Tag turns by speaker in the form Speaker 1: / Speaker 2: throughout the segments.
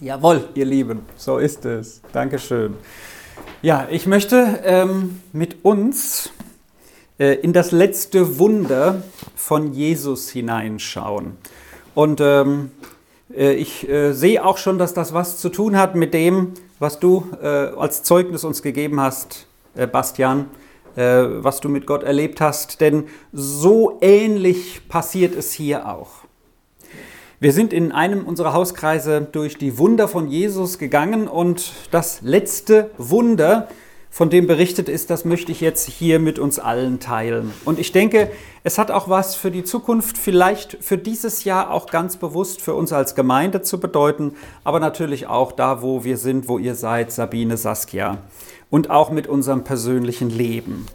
Speaker 1: Jawohl, ihr Lieben, so ist es. Dankeschön. Ja, ich möchte ähm, mit uns äh, in das letzte Wunder von Jesus hineinschauen. Und ähm, äh, ich äh, sehe auch schon, dass das was zu tun hat mit dem, was du äh, als Zeugnis uns gegeben hast, äh, Bastian, äh, was du mit Gott erlebt hast. Denn so ähnlich passiert es hier auch. Wir sind in einem unserer Hauskreise durch die Wunder von Jesus gegangen und das letzte Wunder, von dem berichtet ist, das möchte ich jetzt hier mit uns allen teilen. Und ich denke, es hat auch was für die Zukunft, vielleicht für dieses Jahr auch ganz bewusst für uns als Gemeinde zu bedeuten, aber natürlich auch da, wo wir sind, wo ihr seid, Sabine, Saskia, und auch mit unserem persönlichen Leben.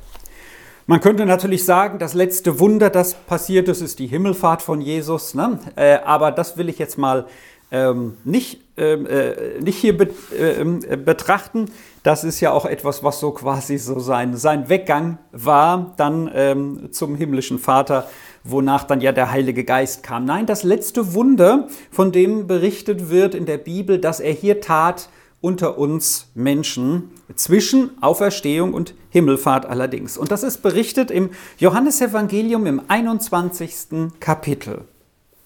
Speaker 1: Man könnte natürlich sagen, das letzte Wunder, das passiert ist, ist die Himmelfahrt von Jesus. Ne? Äh, aber das will ich jetzt mal ähm, nicht, ähm, äh, nicht hier be äh, betrachten. Das ist ja auch etwas, was so quasi so sein, sein Weggang war, dann ähm, zum himmlischen Vater, wonach dann ja der Heilige Geist kam. Nein, das letzte Wunder, von dem berichtet wird in der Bibel, dass er hier tat, unter uns Menschen zwischen Auferstehung und Himmelfahrt allerdings. Und das ist berichtet im Johannesevangelium im 21. Kapitel.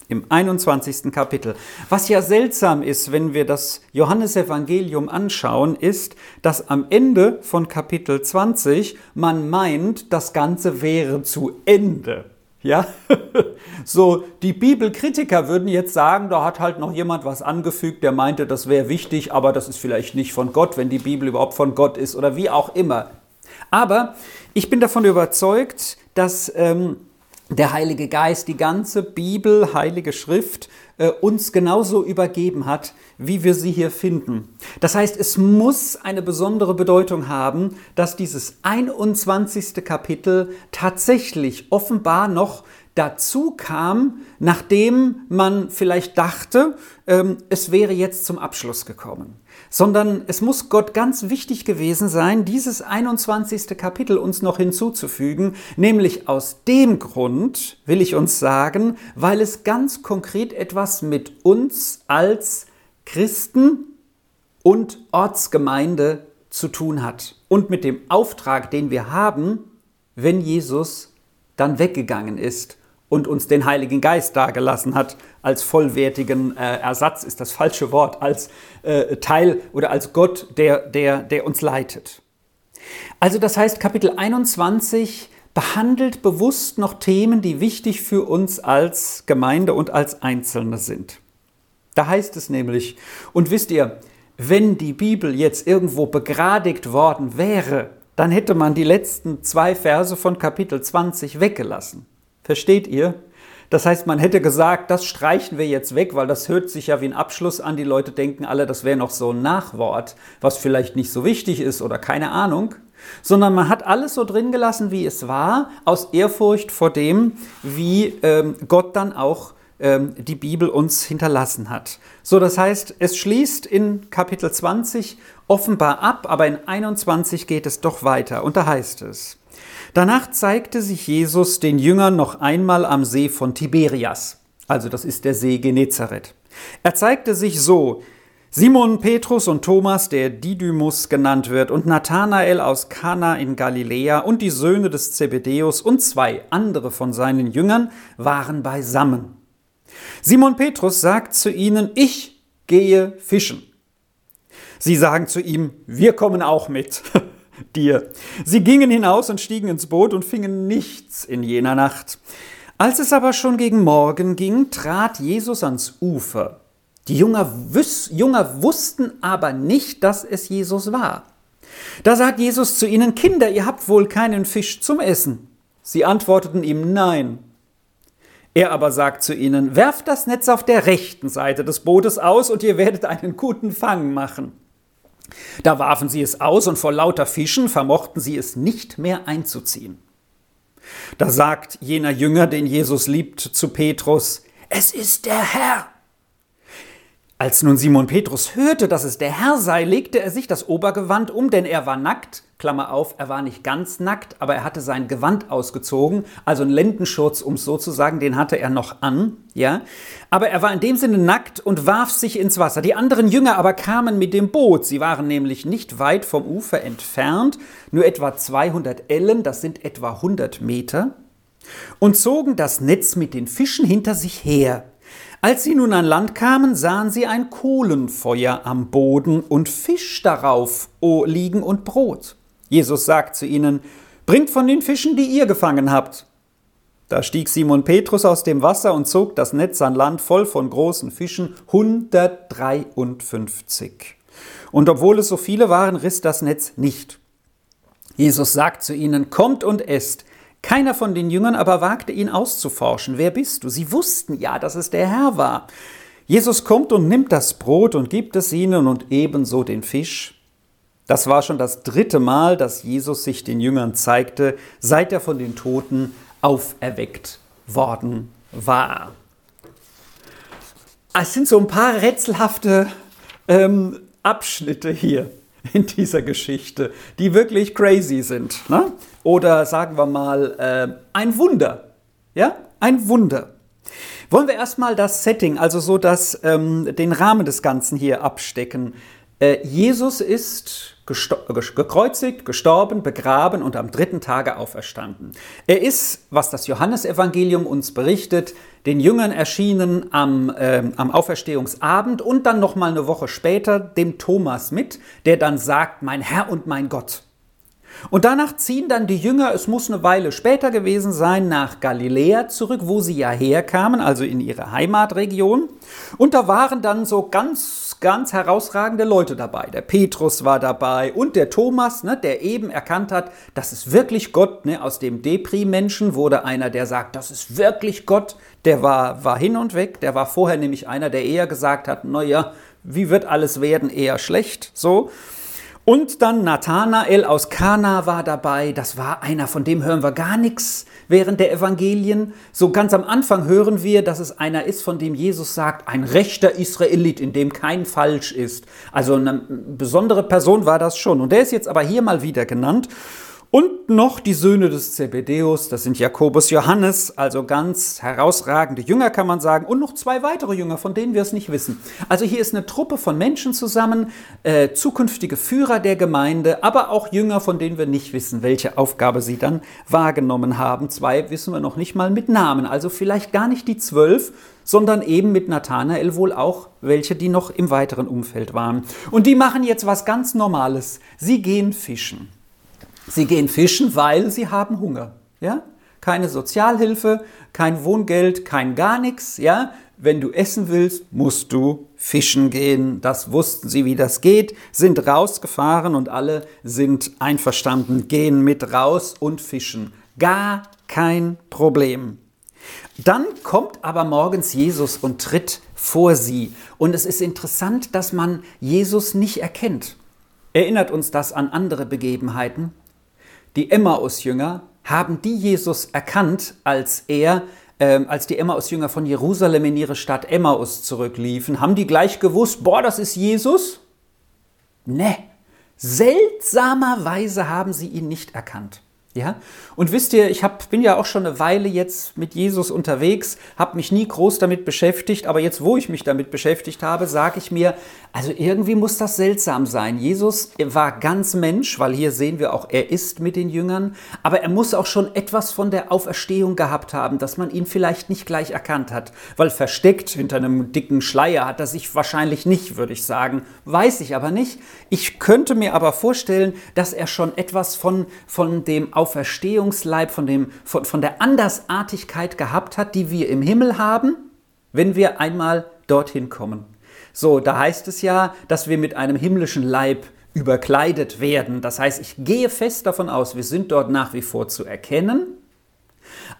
Speaker 1: Im 21. Kapitel. Was ja seltsam ist, wenn wir das Johannesevangelium anschauen, ist, dass am Ende von Kapitel 20 man meint, das Ganze wäre zu Ende. Ja, so die Bibelkritiker würden jetzt sagen, da hat halt noch jemand was angefügt, der meinte, das wäre wichtig, aber das ist vielleicht nicht von Gott, wenn die Bibel überhaupt von Gott ist oder wie auch immer. Aber ich bin davon überzeugt, dass ähm, der Heilige Geist die ganze Bibel, Heilige Schrift äh, uns genauso übergeben hat, wie wir sie hier finden. Das heißt, es muss eine besondere Bedeutung haben, dass dieses 21. Kapitel tatsächlich offenbar noch dazu kam, nachdem man vielleicht dachte, ähm, es wäre jetzt zum Abschluss gekommen. Sondern es muss Gott ganz wichtig gewesen sein, dieses 21. Kapitel uns noch hinzuzufügen, nämlich aus dem Grund, will ich uns sagen, weil es ganz konkret etwas mit uns als Christen und Ortsgemeinde zu tun hat und mit dem Auftrag, den wir haben, wenn Jesus dann weggegangen ist und uns den Heiligen Geist dargelassen hat als vollwertigen äh, Ersatz, ist das falsche Wort, als äh, Teil oder als Gott, der, der, der uns leitet. Also das heißt, Kapitel 21 behandelt bewusst noch Themen, die wichtig für uns als Gemeinde und als Einzelne sind. Da heißt es nämlich, und wisst ihr, wenn die Bibel jetzt irgendwo begradigt worden wäre, dann hätte man die letzten zwei Verse von Kapitel 20 weggelassen. Versteht ihr? Das heißt, man hätte gesagt, das streichen wir jetzt weg, weil das hört sich ja wie ein Abschluss an. Die Leute denken alle, das wäre noch so ein Nachwort, was vielleicht nicht so wichtig ist oder keine Ahnung. Sondern man hat alles so drin gelassen, wie es war, aus Ehrfurcht vor dem, wie ähm, Gott dann auch ähm, die Bibel uns hinterlassen hat. So, das heißt, es schließt in Kapitel 20 offenbar ab, aber in 21 geht es doch weiter. Und da heißt es, danach zeigte sich Jesus den Jüngern noch einmal am See von Tiberias. Also das ist der See Genezareth. Er zeigte sich so, Simon Petrus und Thomas, der Didymus genannt wird, und Nathanael aus Kana in Galiläa und die Söhne des Zebedäus und zwei andere von seinen Jüngern waren beisammen. Simon Petrus sagt zu ihnen, ich gehe fischen. Sie sagen zu ihm, wir kommen auch mit dir. Sie gingen hinaus und stiegen ins Boot und fingen nichts in jener Nacht. Als es aber schon gegen Morgen ging, trat Jesus ans Ufer. Die Jünger, wüs Jünger wussten aber nicht, dass es Jesus war. Da sagt Jesus zu ihnen, Kinder, ihr habt wohl keinen Fisch zum Essen. Sie antworteten ihm, nein. Er aber sagt zu ihnen, werft das Netz auf der rechten Seite des Bootes aus und ihr werdet einen guten Fang machen. Da warfen sie es aus und vor lauter Fischen vermochten sie es nicht mehr einzuziehen. Da sagt jener Jünger, den Jesus liebt, zu Petrus, es ist der Herr. Als nun Simon Petrus hörte, dass es der Herr sei, legte er sich das Obergewand um, denn er war nackt. Klammer auf, er war nicht ganz nackt, aber er hatte sein Gewand ausgezogen, also einen Lendenschurz, um es so zu sagen, den hatte er noch an, ja. Aber er war in dem Sinne nackt und warf sich ins Wasser. Die anderen Jünger aber kamen mit dem Boot. Sie waren nämlich nicht weit vom Ufer entfernt, nur etwa 200 Ellen, das sind etwa 100 Meter, und zogen das Netz mit den Fischen hinter sich her. Als sie nun an Land kamen, sahen sie ein Kohlenfeuer am Boden und Fisch darauf liegen und Brot. Jesus sagt zu ihnen, Bringt von den Fischen, die ihr gefangen habt. Da stieg Simon Petrus aus dem Wasser und zog das Netz an Land voll von großen Fischen, 153. Und obwohl es so viele waren, riss das Netz nicht. Jesus sagt zu ihnen, Kommt und esst. Keiner von den Jüngern aber wagte ihn auszuforschen. Wer bist du? Sie wussten ja, dass es der Herr war. Jesus kommt und nimmt das Brot und gibt es ihnen und ebenso den Fisch. Das war schon das dritte Mal, dass Jesus sich den Jüngern zeigte, seit er von den Toten auferweckt worden war. Es sind so ein paar rätselhafte ähm, Abschnitte hier in dieser Geschichte, die wirklich crazy sind. Ne? Oder sagen wir mal, äh, ein Wunder. Ja, ein Wunder. Wollen wir erstmal das Setting, also so das, ähm, den Rahmen des Ganzen hier abstecken. Äh, Jesus ist gekreuzigt, gestorben, begraben und am dritten Tage auferstanden. Er ist, was das Johannesevangelium uns berichtet, den Jüngern erschienen am, äh, am Auferstehungsabend und dann noch mal eine Woche später dem Thomas mit, der dann sagt, mein Herr und mein Gott. Und danach ziehen dann die Jünger, es muss eine Weile später gewesen sein, nach Galiläa zurück, wo sie ja herkamen, also in ihre Heimatregion. Und da waren dann so ganz, ganz herausragende Leute dabei. Der Petrus war dabei und der Thomas, ne, der eben erkannt hat, das ist wirklich Gott. Ne, aus dem Depri-Menschen wurde einer, der sagt, das ist wirklich Gott. Der war, war hin und weg. Der war vorher nämlich einer, der eher gesagt hat, naja, wie wird alles werden? Eher schlecht. So. Und dann Nathanael aus Kana war dabei. Das war einer, von dem hören wir gar nichts während der Evangelien. So ganz am Anfang hören wir, dass es einer ist, von dem Jesus sagt, ein rechter Israelit, in dem kein Falsch ist. Also eine besondere Person war das schon. Und der ist jetzt aber hier mal wieder genannt. Und noch die Söhne des Zebedeus, das sind Jakobus, Johannes, also ganz herausragende Jünger kann man sagen, und noch zwei weitere Jünger, von denen wir es nicht wissen. Also hier ist eine Truppe von Menschen zusammen, äh, zukünftige Führer der Gemeinde, aber auch Jünger, von denen wir nicht wissen, welche Aufgabe sie dann wahrgenommen haben. Zwei wissen wir noch nicht mal mit Namen, also vielleicht gar nicht die zwölf, sondern eben mit Nathanael wohl auch welche, die noch im weiteren Umfeld waren. Und die machen jetzt was ganz Normales. Sie gehen fischen. Sie gehen fischen, weil sie haben Hunger. Ja? Keine Sozialhilfe, kein Wohngeld, kein gar nichts. Ja? Wenn du essen willst, musst du fischen gehen. Das wussten sie, wie das geht, sind rausgefahren und alle sind einverstanden, gehen mit raus und fischen. Gar kein Problem. Dann kommt aber morgens Jesus und tritt vor sie. Und es ist interessant, dass man Jesus nicht erkennt. Erinnert uns das an andere Begebenheiten? Die Emmaus-Jünger haben die Jesus erkannt, als er, äh, als die Emmaus-Jünger von Jerusalem in ihre Stadt Emmaus zurückliefen. Haben die gleich gewusst, boah, das ist Jesus? Ne, seltsamerweise haben sie ihn nicht erkannt. Ja? Und wisst ihr, ich hab, bin ja auch schon eine Weile jetzt mit Jesus unterwegs, habe mich nie groß damit beschäftigt, aber jetzt, wo ich mich damit beschäftigt habe, sage ich mir, also irgendwie muss das seltsam sein. Jesus war ganz Mensch, weil hier sehen wir auch, er ist mit den Jüngern, aber er muss auch schon etwas von der Auferstehung gehabt haben, dass man ihn vielleicht nicht gleich erkannt hat, weil versteckt hinter einem dicken Schleier hat er sich wahrscheinlich nicht, würde ich sagen. Weiß ich aber nicht. Ich könnte mir aber vorstellen, dass er schon etwas von, von dem Auferstehung Auferstehungsleib, von, dem, von, von der Andersartigkeit gehabt hat, die wir im Himmel haben, wenn wir einmal dorthin kommen. So, da heißt es ja, dass wir mit einem himmlischen Leib überkleidet werden. Das heißt, ich gehe fest davon aus, wir sind dort nach wie vor zu erkennen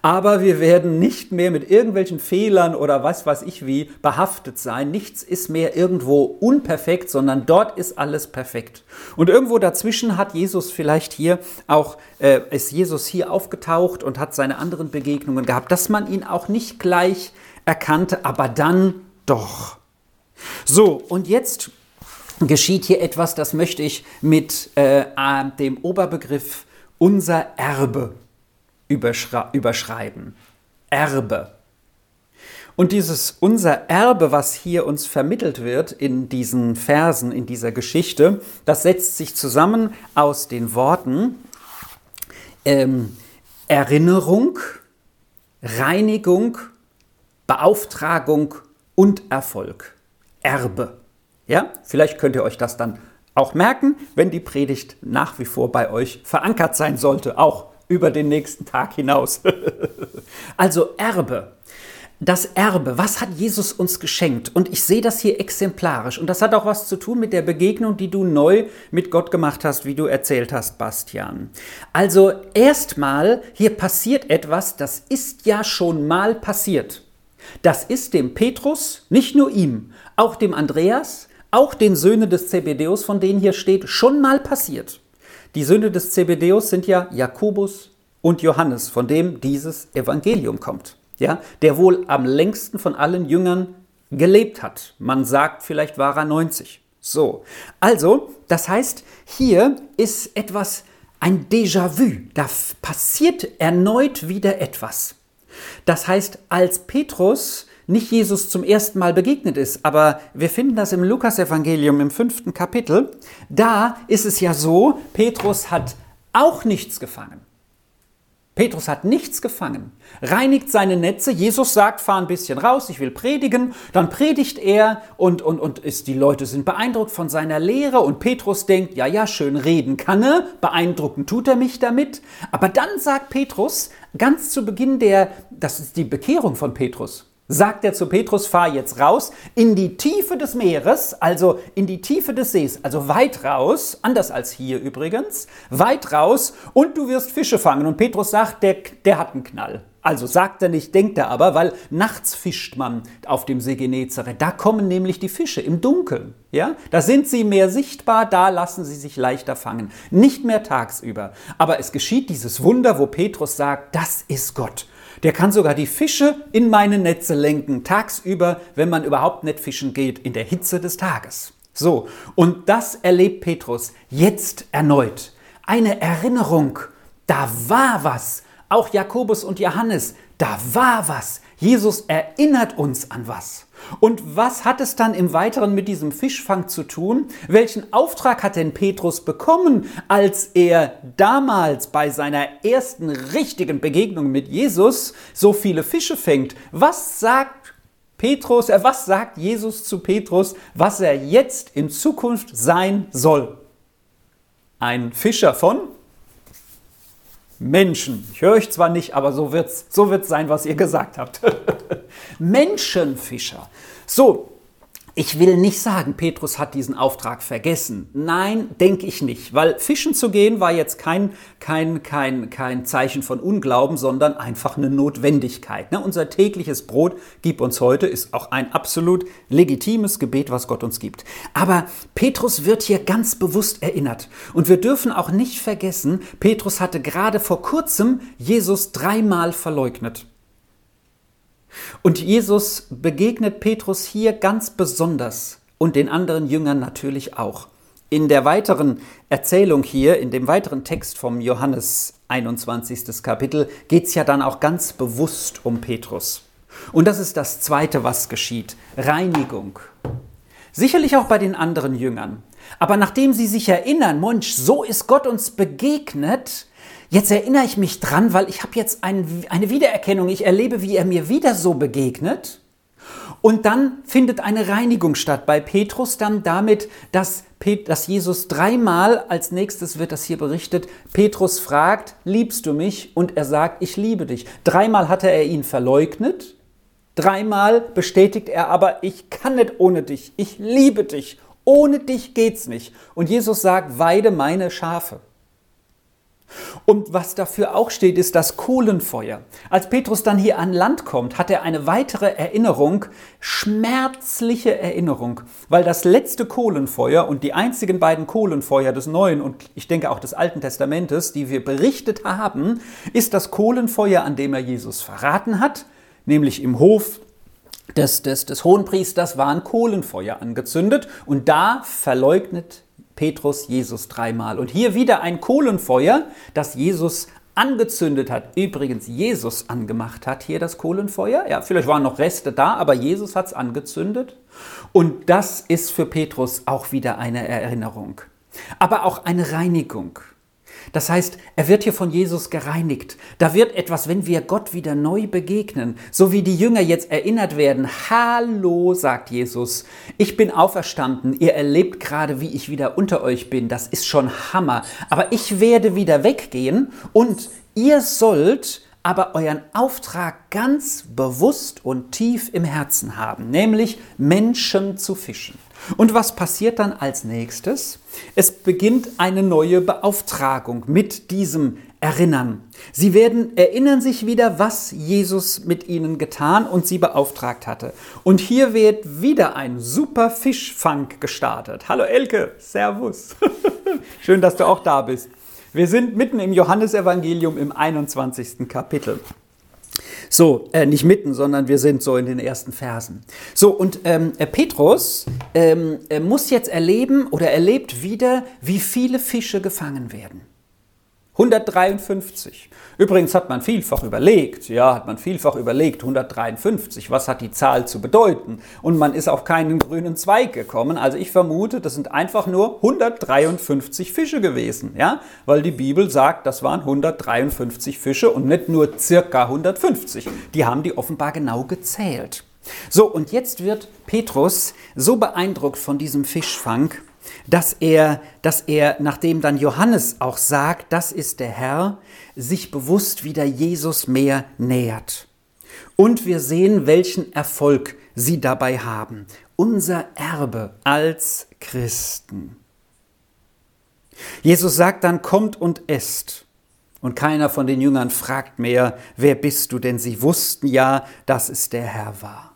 Speaker 1: aber wir werden nicht mehr mit irgendwelchen Fehlern oder was weiß ich wie behaftet sein. Nichts ist mehr irgendwo unperfekt, sondern dort ist alles perfekt. Und irgendwo dazwischen hat Jesus vielleicht hier auch, äh, ist Jesus hier aufgetaucht und hat seine anderen Begegnungen gehabt, dass man ihn auch nicht gleich erkannte, aber dann doch. So, und jetzt geschieht hier etwas, das möchte ich mit äh, dem Oberbegriff unser Erbe überschreiben. Erbe. Und dieses unser Erbe, was hier uns vermittelt wird in diesen Versen, in dieser Geschichte, das setzt sich zusammen aus den Worten ähm, Erinnerung, Reinigung, Beauftragung und Erfolg. Erbe. Ja, vielleicht könnt ihr euch das dann auch merken, wenn die Predigt nach wie vor bei euch verankert sein sollte, auch über den nächsten Tag hinaus. also Erbe das Erbe, was hat Jesus uns geschenkt? Und ich sehe das hier exemplarisch. Und das hat auch was zu tun mit der Begegnung, die du neu mit Gott gemacht hast, wie du erzählt hast, Bastian. Also erstmal, hier passiert etwas, das ist ja schon mal passiert. Das ist dem Petrus, nicht nur ihm, auch dem Andreas, auch den Söhnen des Zebedeus, von denen hier steht, schon mal passiert. Die Söhne des Zebedeus sind ja Jakobus und Johannes, von dem dieses Evangelium kommt ja, der wohl am längsten von allen Jüngern gelebt hat. Man sagt, vielleicht war er 90. So, also, das heißt, hier ist etwas, ein Déjà-vu. Da passiert erneut wieder etwas. Das heißt, als Petrus nicht Jesus zum ersten Mal begegnet ist, aber wir finden das im Lukasevangelium im fünften Kapitel, da ist es ja so, Petrus hat auch nichts gefangen. Petrus hat nichts gefangen, reinigt seine Netze. Jesus sagt, fahr ein bisschen raus, ich will predigen. Dann predigt er und, und, und ist, die Leute sind beeindruckt von seiner Lehre. Und Petrus denkt, ja, ja, schön reden kann er, beeindrucken tut er mich damit. Aber dann sagt Petrus, ganz zu Beginn der, das ist die Bekehrung von Petrus sagt er zu Petrus, fahr jetzt raus in die Tiefe des Meeres, also in die Tiefe des Sees, also weit raus, anders als hier übrigens, weit raus und du wirst Fische fangen. Und Petrus sagt, der, der hat einen Knall. Also sagt er nicht, denkt er aber, weil nachts fischt man auf dem See Genezareth. Da kommen nämlich die Fische im Dunkeln. Ja? Da sind sie mehr sichtbar, da lassen sie sich leichter fangen. Nicht mehr tagsüber. Aber es geschieht dieses Wunder, wo Petrus sagt, das ist Gott. Der kann sogar die Fische in meine Netze lenken, tagsüber, wenn man überhaupt nicht fischen geht, in der Hitze des Tages. So, und das erlebt Petrus jetzt erneut. Eine Erinnerung, da war was. Auch Jakobus und Johannes, da war was. Jesus erinnert uns an was. Und was hat es dann im Weiteren mit diesem Fischfang zu tun? Welchen Auftrag hat denn Petrus bekommen, als er damals bei seiner ersten richtigen Begegnung mit Jesus so viele Fische fängt? Was sagt Petrus, äh, was sagt Jesus zu Petrus, was er jetzt in Zukunft sein soll? Ein Fischer von Menschen. Ich höre euch zwar nicht, aber so wird es so wird's sein, was ihr gesagt habt. Menschenfischer. So, ich will nicht sagen, Petrus hat diesen Auftrag vergessen. Nein, denke ich nicht, weil fischen zu gehen war jetzt kein, kein, kein, kein Zeichen von Unglauben, sondern einfach eine Notwendigkeit. Ne? Unser tägliches Brot gib uns heute ist auch ein absolut legitimes Gebet, was Gott uns gibt. Aber Petrus wird hier ganz bewusst erinnert. Und wir dürfen auch nicht vergessen, Petrus hatte gerade vor kurzem Jesus dreimal verleugnet. Und Jesus begegnet Petrus hier ganz besonders und den anderen Jüngern natürlich auch. In der weiteren Erzählung hier, in dem weiteren Text vom Johannes 21. Kapitel, geht es ja dann auch ganz bewusst um Petrus. Und das ist das Zweite, was geschieht. Reinigung. Sicherlich auch bei den anderen Jüngern. Aber nachdem sie sich erinnern, Mensch, so ist Gott uns begegnet, Jetzt erinnere ich mich dran, weil ich habe jetzt ein, eine Wiedererkennung. Ich erlebe, wie er mir wieder so begegnet. Und dann findet eine Reinigung statt bei Petrus dann damit, dass, dass Jesus dreimal, als nächstes wird das hier berichtet, Petrus fragt, liebst du mich? Und er sagt, ich liebe dich. Dreimal hatte er ihn verleugnet, dreimal bestätigt er aber, ich kann nicht ohne dich, ich liebe dich, ohne dich geht's nicht. Und Jesus sagt, weide meine Schafe. Und was dafür auch steht, ist das Kohlenfeuer. Als Petrus dann hier an Land kommt, hat er eine weitere Erinnerung, schmerzliche Erinnerung, weil das letzte Kohlenfeuer und die einzigen beiden Kohlenfeuer des Neuen und ich denke auch des Alten Testamentes, die wir berichtet haben, ist das Kohlenfeuer, an dem er Jesus verraten hat, nämlich im Hof des, des, des Hohenpriesters war ein Kohlenfeuer angezündet und da verleugnet Petrus Jesus dreimal. Und hier wieder ein Kohlenfeuer, das Jesus angezündet hat. Übrigens, Jesus angemacht hat hier das Kohlenfeuer. Ja, vielleicht waren noch Reste da, aber Jesus hat es angezündet. Und das ist für Petrus auch wieder eine Erinnerung. Aber auch eine Reinigung. Das heißt, er wird hier von Jesus gereinigt. Da wird etwas, wenn wir Gott wieder neu begegnen, so wie die Jünger jetzt erinnert werden. Hallo, sagt Jesus, ich bin auferstanden. Ihr erlebt gerade, wie ich wieder unter euch bin. Das ist schon Hammer. Aber ich werde wieder weggehen und ihr sollt aber euren Auftrag ganz bewusst und tief im Herzen haben, nämlich Menschen zu fischen. Und was passiert dann als nächstes? Es beginnt eine neue Beauftragung mit diesem Erinnern. Sie werden erinnern sich wieder, was Jesus mit ihnen getan und sie beauftragt hatte. Und hier wird wieder ein super Fischfang gestartet. Hallo Elke, Servus. Schön, dass du auch da bist. Wir sind mitten im Johannesevangelium im 21. Kapitel. So, äh, nicht mitten, sondern wir sind so in den ersten Versen. So, und ähm, äh, Petrus ähm, äh, muss jetzt erleben oder erlebt wieder, wie viele Fische gefangen werden. 153. Übrigens hat man vielfach überlegt, ja, hat man vielfach überlegt, 153, was hat die Zahl zu bedeuten? Und man ist auf keinen grünen Zweig gekommen. Also ich vermute, das sind einfach nur 153 Fische gewesen, ja, weil die Bibel sagt, das waren 153 Fische und nicht nur circa 150. Die haben die offenbar genau gezählt. So, und jetzt wird Petrus so beeindruckt von diesem Fischfang, dass er, dass er, nachdem dann Johannes auch sagt, das ist der Herr, sich bewusst wieder Jesus mehr nähert. Und wir sehen, welchen Erfolg sie dabei haben. Unser Erbe als Christen. Jesus sagt dann, kommt und esst. Und keiner von den Jüngern fragt mehr, wer bist du, denn sie wussten ja, dass es der Herr war.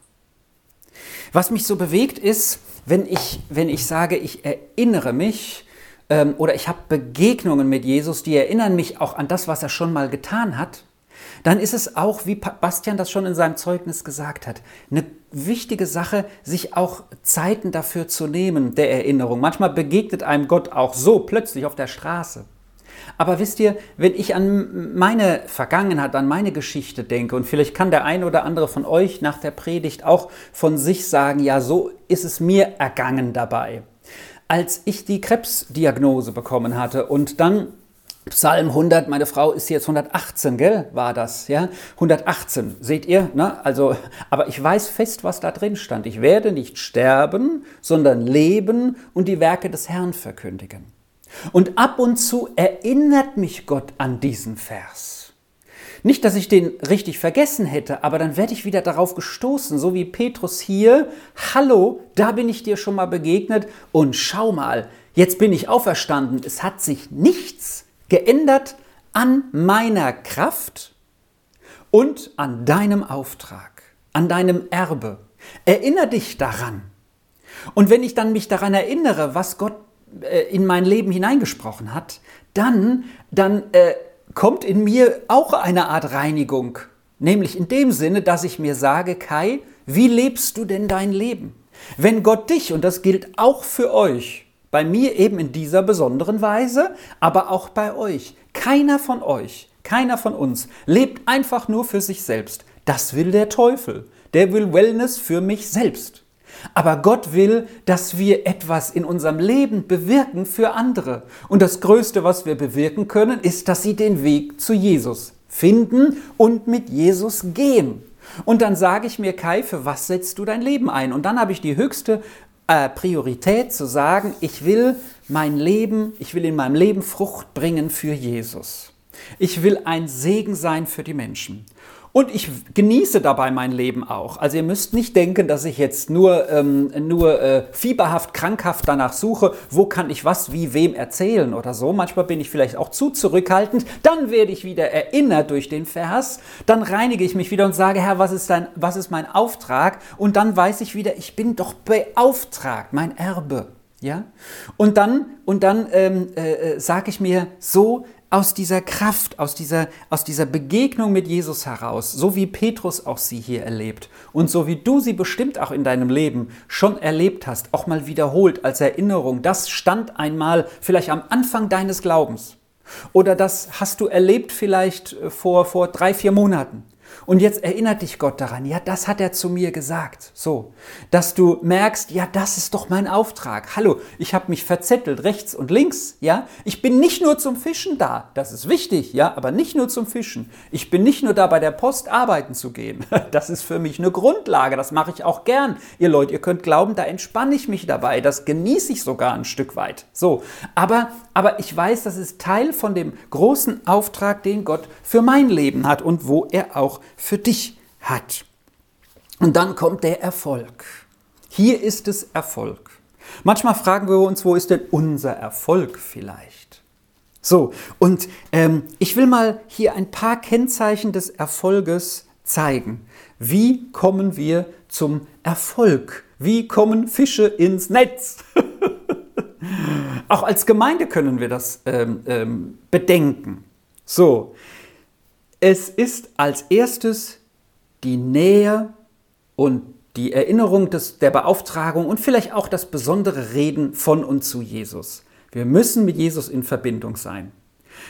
Speaker 1: Was mich so bewegt ist, wenn ich, wenn ich sage, ich erinnere mich ähm, oder ich habe Begegnungen mit Jesus, die erinnern mich auch an das, was er schon mal getan hat, dann ist es auch, wie Bastian das schon in seinem Zeugnis gesagt hat, eine wichtige Sache, sich auch Zeiten dafür zu nehmen, der Erinnerung. Manchmal begegnet einem Gott auch so plötzlich auf der Straße. Aber wisst ihr, wenn ich an meine Vergangenheit, an meine Geschichte denke, und vielleicht kann der eine oder andere von euch nach der Predigt auch von sich sagen, ja, so ist es mir ergangen dabei. Als ich die Krebsdiagnose bekommen hatte und dann Psalm 100, meine Frau ist jetzt 118, gell, war das, ja? 118, seht ihr, ne? Also, aber ich weiß fest, was da drin stand. Ich werde nicht sterben, sondern leben und die Werke des Herrn verkündigen. Und ab und zu erinnert mich Gott an diesen Vers. Nicht, dass ich den richtig vergessen hätte, aber dann werde ich wieder darauf gestoßen, so wie Petrus hier, hallo, da bin ich dir schon mal begegnet und schau mal, jetzt bin ich auferstanden. Es hat sich nichts geändert an meiner Kraft und an deinem Auftrag, an deinem Erbe. Erinner dich daran. Und wenn ich dann mich daran erinnere, was Gott äh, in mein Leben hineingesprochen hat, dann, dann äh, kommt in mir auch eine Art Reinigung. Nämlich in dem Sinne, dass ich mir sage, Kai, wie lebst du denn dein Leben? Wenn Gott dich, und das gilt auch für euch, bei mir eben in dieser besonderen Weise, aber auch bei euch, keiner von euch, keiner von uns lebt einfach nur für sich selbst. Das will der Teufel. Der will Wellness für mich selbst. Aber Gott will, dass wir etwas in unserem Leben bewirken für andere. Und das Größte, was wir bewirken können, ist, dass sie den Weg zu Jesus finden und mit Jesus gehen. Und dann sage ich mir, Kai, für was setzt du dein Leben ein? Und dann habe ich die höchste äh, Priorität zu sagen, ich will mein Leben, ich will in meinem Leben Frucht bringen für Jesus. Ich will ein Segen sein für die Menschen. Und ich genieße dabei mein Leben auch. Also ihr müsst nicht denken, dass ich jetzt nur, ähm, nur äh, fieberhaft, krankhaft danach suche, wo kann ich was wie wem erzählen oder so. Manchmal bin ich vielleicht auch zu zurückhaltend. Dann werde ich wieder erinnert durch den Vers. Dann reinige ich mich wieder und sage, Herr, was ist, dein, was ist mein Auftrag? Und dann weiß ich wieder, ich bin doch beauftragt, mein Erbe. Ja? Und dann, und dann ähm, äh, äh sage ich mir, so aus dieser Kraft, aus dieser, aus dieser Begegnung mit Jesus heraus, so wie Petrus auch sie hier erlebt und so wie du sie bestimmt auch in deinem Leben schon erlebt hast, auch mal wiederholt als Erinnerung, das stand einmal vielleicht am Anfang deines Glaubens. Oder das hast du erlebt vielleicht äh, vor, vor drei, vier Monaten. Und jetzt erinnert dich Gott daran, ja, das hat er zu mir gesagt. So, dass du merkst, ja, das ist doch mein Auftrag. Hallo, ich habe mich verzettelt rechts und links, ja? Ich bin nicht nur zum Fischen da, das ist wichtig, ja, aber nicht nur zum Fischen. Ich bin nicht nur da bei der Post arbeiten zu gehen. Das ist für mich eine Grundlage, das mache ich auch gern. Ihr Leute, ihr könnt glauben, da entspanne ich mich dabei, das genieße ich sogar ein Stück weit. So, aber aber ich weiß, das ist Teil von dem großen Auftrag, den Gott für mein Leben hat und wo er auch für dich hat. Und dann kommt der Erfolg. Hier ist es Erfolg. Manchmal fragen wir uns, wo ist denn unser Erfolg vielleicht? So, und ähm, ich will mal hier ein paar Kennzeichen des Erfolges zeigen. Wie kommen wir zum Erfolg? Wie kommen Fische ins Netz? Auch als Gemeinde können wir das ähm, ähm, bedenken. So, es ist als erstes die Nähe und die Erinnerung des, der Beauftragung und vielleicht auch das besondere Reden von und zu Jesus. Wir müssen mit Jesus in Verbindung sein.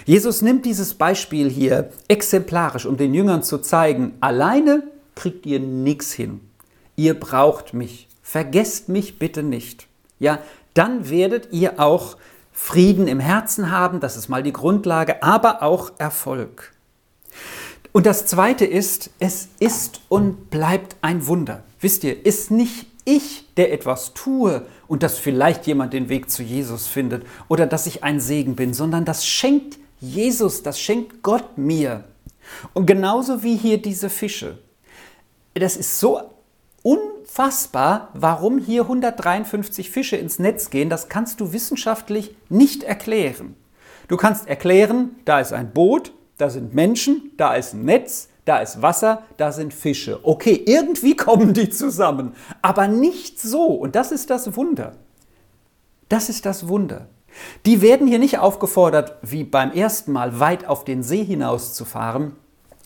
Speaker 1: Jesus nimmt dieses Beispiel hier exemplarisch, um den Jüngern zu zeigen, alleine kriegt ihr nichts hin. Ihr braucht mich. Vergesst mich bitte nicht. Ja, dann werdet ihr auch Frieden im Herzen haben, das ist mal die Grundlage, aber auch Erfolg. Und das Zweite ist, es ist und bleibt ein Wunder. Wisst ihr, ist nicht ich, der etwas tue und dass vielleicht jemand den Weg zu Jesus findet oder dass ich ein Segen bin, sondern das schenkt Jesus, das schenkt Gott mir. Und genauso wie hier diese Fische. Das ist so unfassbar, warum hier 153 Fische ins Netz gehen. Das kannst du wissenschaftlich nicht erklären. Du kannst erklären, da ist ein Boot, da sind Menschen, da ist ein Netz, da ist Wasser, da sind Fische. Okay, irgendwie kommen die zusammen, aber nicht so. Und das ist das Wunder. Das ist das Wunder. Die werden hier nicht aufgefordert, wie beim ersten Mal weit auf den See hinauszufahren,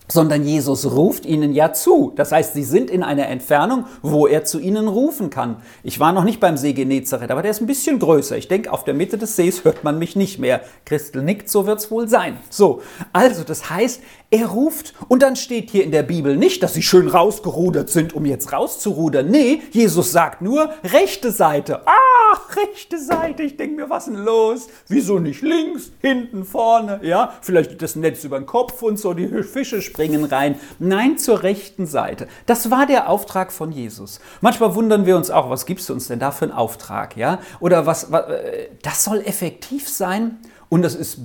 Speaker 1: sondern Jesus ruft ihnen ja zu. Das heißt, sie sind in einer Entfernung, wo er zu ihnen rufen kann. Ich war noch nicht beim See Genezareth, aber der ist ein bisschen größer. Ich denke, auf der Mitte des Sees hört man mich nicht mehr. Christel nickt, so wird es wohl sein. So, also das heißt, er ruft und dann steht hier in der Bibel nicht, dass sie schön rausgerudert sind, um jetzt rauszurudern. Nee, Jesus sagt nur rechte Seite. Ah, rechte Seite. Ich denke mir, was ist denn los? Wieso nicht links, hinten, vorne? Ja, vielleicht das Netz über den Kopf und so, die Fische springen rein. Nein, zur rechten Seite. Das war der Auftrag von Jesus. Manchmal wundern wir uns auch, was gibst du uns denn da für einen Auftrag? Ja? Oder was, was äh, das soll effektiv sein und das ist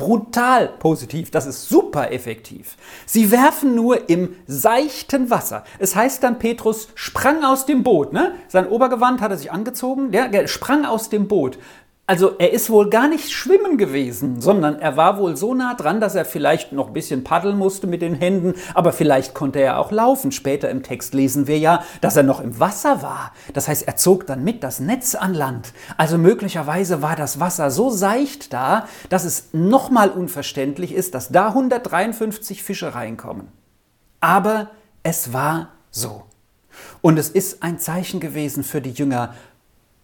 Speaker 1: brutal positiv, das ist super effektiv. Sie werfen nur im seichten Wasser. Es heißt dann, Petrus sprang aus dem Boot. Ne? Sein Obergewand hat er sich angezogen, der sprang aus dem Boot. Also er ist wohl gar nicht schwimmen gewesen, sondern er war wohl so nah dran, dass er vielleicht noch ein bisschen paddeln musste mit den Händen, aber vielleicht konnte er auch laufen. Später im Text lesen wir ja, dass er noch im Wasser war. Das heißt, er zog dann mit das Netz an Land. Also möglicherweise war das Wasser so seicht da, dass es nochmal unverständlich ist, dass da 153 Fische reinkommen. Aber es war so. Und es ist ein Zeichen gewesen für die Jünger,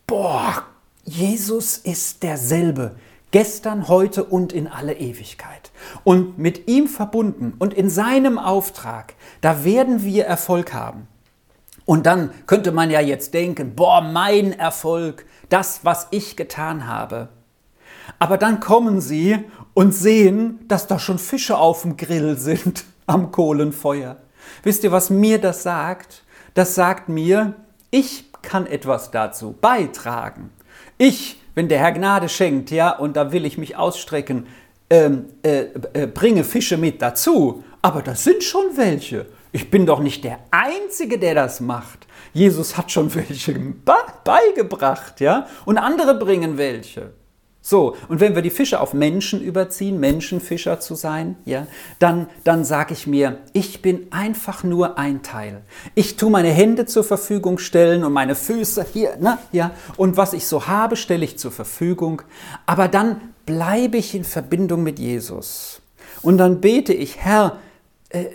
Speaker 1: boah, Jesus ist derselbe, gestern, heute und in alle Ewigkeit. Und mit ihm verbunden und in seinem Auftrag, da werden wir Erfolg haben. Und dann könnte man ja jetzt denken, boah, mein Erfolg, das, was ich getan habe. Aber dann kommen sie und sehen, dass da schon Fische auf dem Grill sind am Kohlenfeuer. Wisst ihr, was mir das sagt? Das sagt mir, ich kann etwas dazu beitragen. Ich, wenn der Herr Gnade schenkt, ja, und da will ich mich ausstrecken, ähm, äh, äh, bringe Fische mit dazu, aber das sind schon welche. Ich bin doch nicht der Einzige, der das macht. Jesus hat schon welche beigebracht, ja, und andere bringen welche. So, und wenn wir die Fische auf Menschen überziehen, Menschenfischer zu sein, ja, dann, dann sage ich mir, ich bin einfach nur ein Teil. Ich tue meine Hände zur Verfügung stellen und meine Füße hier, ne, ja, und was ich so habe, stelle ich zur Verfügung. Aber dann bleibe ich in Verbindung mit Jesus. Und dann bete ich, Herr, äh,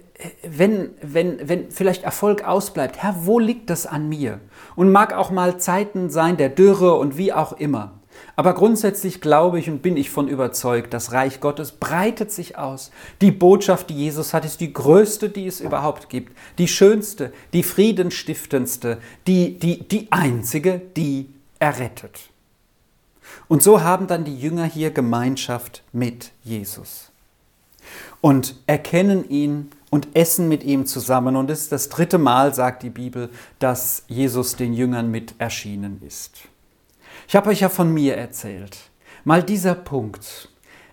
Speaker 1: wenn, wenn, wenn vielleicht Erfolg ausbleibt, Herr, wo liegt das an mir? Und mag auch mal Zeiten sein der Dürre und wie auch immer. Aber grundsätzlich glaube ich und bin ich von überzeugt, das Reich Gottes breitet sich aus. Die Botschaft, die Jesus hat, ist die größte, die es überhaupt gibt. Die schönste, die friedenstiftendste, die, die, die einzige, die errettet. Und so haben dann die Jünger hier Gemeinschaft mit Jesus und erkennen ihn und essen mit ihm zusammen. Und es ist das dritte Mal, sagt die Bibel, dass Jesus den Jüngern mit erschienen ist. Ich habe euch ja von mir erzählt. Mal dieser Punkt.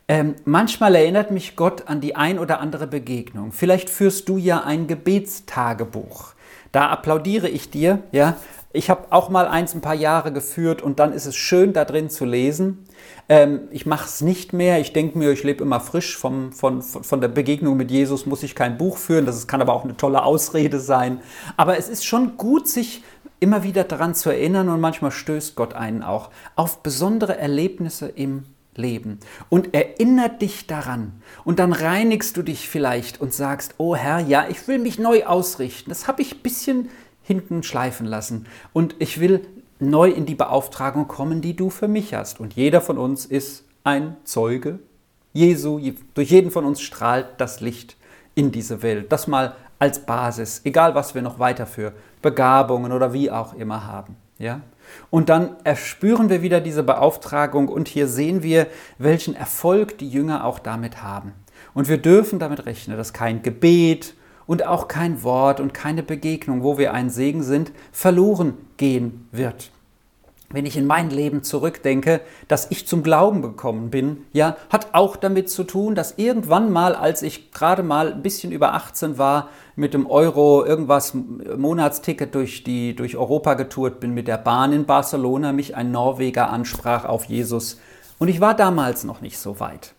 Speaker 1: Ähm, manchmal erinnert mich Gott an die ein oder andere Begegnung. Vielleicht führst du ja ein Gebetstagebuch. Da applaudiere ich dir. Ja, ich habe auch mal eins ein paar Jahre geführt und dann ist es schön, da drin zu lesen. Ähm, ich mache es nicht mehr. Ich denke mir, ich lebe immer frisch. Vom, von, von der Begegnung mit Jesus muss ich kein Buch führen. Das kann aber auch eine tolle Ausrede sein. Aber es ist schon gut, sich immer wieder daran zu erinnern und manchmal stößt Gott einen auch auf besondere Erlebnisse im Leben und erinnert dich daran. Und dann reinigst du dich vielleicht und sagst, oh Herr, ja, ich will mich neu ausrichten. Das habe ich ein bisschen hinten schleifen lassen. Und ich will neu in die Beauftragung kommen, die du für mich hast. Und jeder von uns ist ein Zeuge Jesu. Durch jeden von uns strahlt das Licht in diese Welt. Das mal als Basis, egal was wir noch weiter für Begabungen oder wie auch immer haben. Ja? Und dann erspüren wir wieder diese Beauftragung und hier sehen wir, welchen Erfolg die Jünger auch damit haben. Und wir dürfen damit rechnen, dass kein Gebet und auch kein Wort und keine Begegnung, wo wir ein Segen sind, verloren gehen wird wenn ich in mein Leben zurückdenke, dass ich zum Glauben gekommen bin, ja, hat auch damit zu tun, dass irgendwann mal, als ich gerade mal ein bisschen über 18 war, mit dem Euro irgendwas Monatsticket durch, die, durch Europa getourt bin mit der Bahn in Barcelona, mich ein Norweger ansprach auf Jesus. Und ich war damals noch nicht so weit.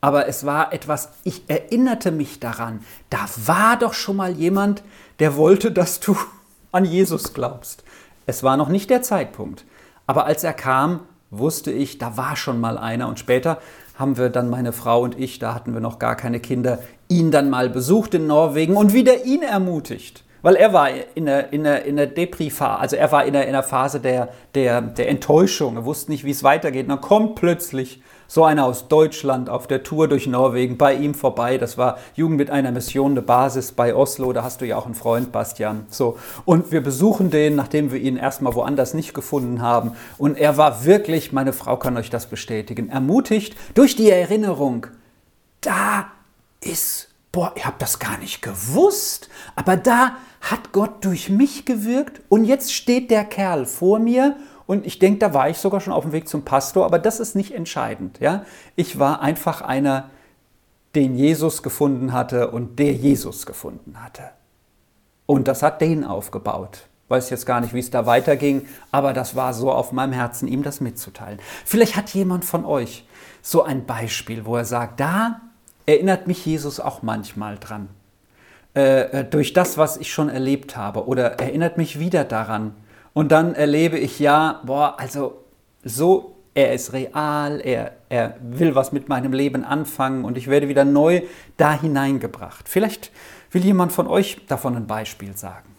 Speaker 1: Aber es war etwas, ich erinnerte mich daran, da war doch schon mal jemand, der wollte, dass du an Jesus glaubst. Es war noch nicht der Zeitpunkt. Aber als er kam, wusste ich, da war schon mal einer. Und später haben wir dann meine Frau und ich, da hatten wir noch gar keine Kinder, ihn dann mal besucht in Norwegen und wieder ihn ermutigt. Weil er war in der, in der, in der Depri-Phase, also er war in der, in der Phase der, der, der Enttäuschung. Er wusste nicht, wie es weitergeht. Und dann kommt plötzlich so einer aus Deutschland auf der Tour durch Norwegen bei ihm vorbei. Das war Jugend mit einer Mission, eine Basis bei Oslo. Da hast du ja auch einen Freund, Bastian. So. Und wir besuchen den, nachdem wir ihn erstmal woanders nicht gefunden haben. Und er war wirklich, meine Frau kann euch das bestätigen, ermutigt durch die Erinnerung. Da ist, boah, ich habe das gar nicht gewusst. Aber da hat Gott durch mich gewirkt. Und jetzt steht der Kerl vor mir und ich denke, da war ich sogar schon auf dem Weg zum Pastor, aber das ist nicht entscheidend. Ja? Ich war einfach einer, den Jesus gefunden hatte und der Jesus gefunden hatte. Und das hat den aufgebaut. Weiß jetzt gar nicht, wie es da weiterging, aber das war so auf meinem Herzen, ihm das mitzuteilen. Vielleicht hat jemand von euch so ein Beispiel, wo er sagt, da erinnert mich Jesus auch manchmal dran. Äh, äh durch das, was ich schon erlebt habe. Oder erinnert mich wieder daran, und dann erlebe ich ja, boah, also so, er ist real, er, er will was mit meinem Leben anfangen und ich werde wieder neu da hineingebracht. Vielleicht will jemand von euch davon ein Beispiel sagen.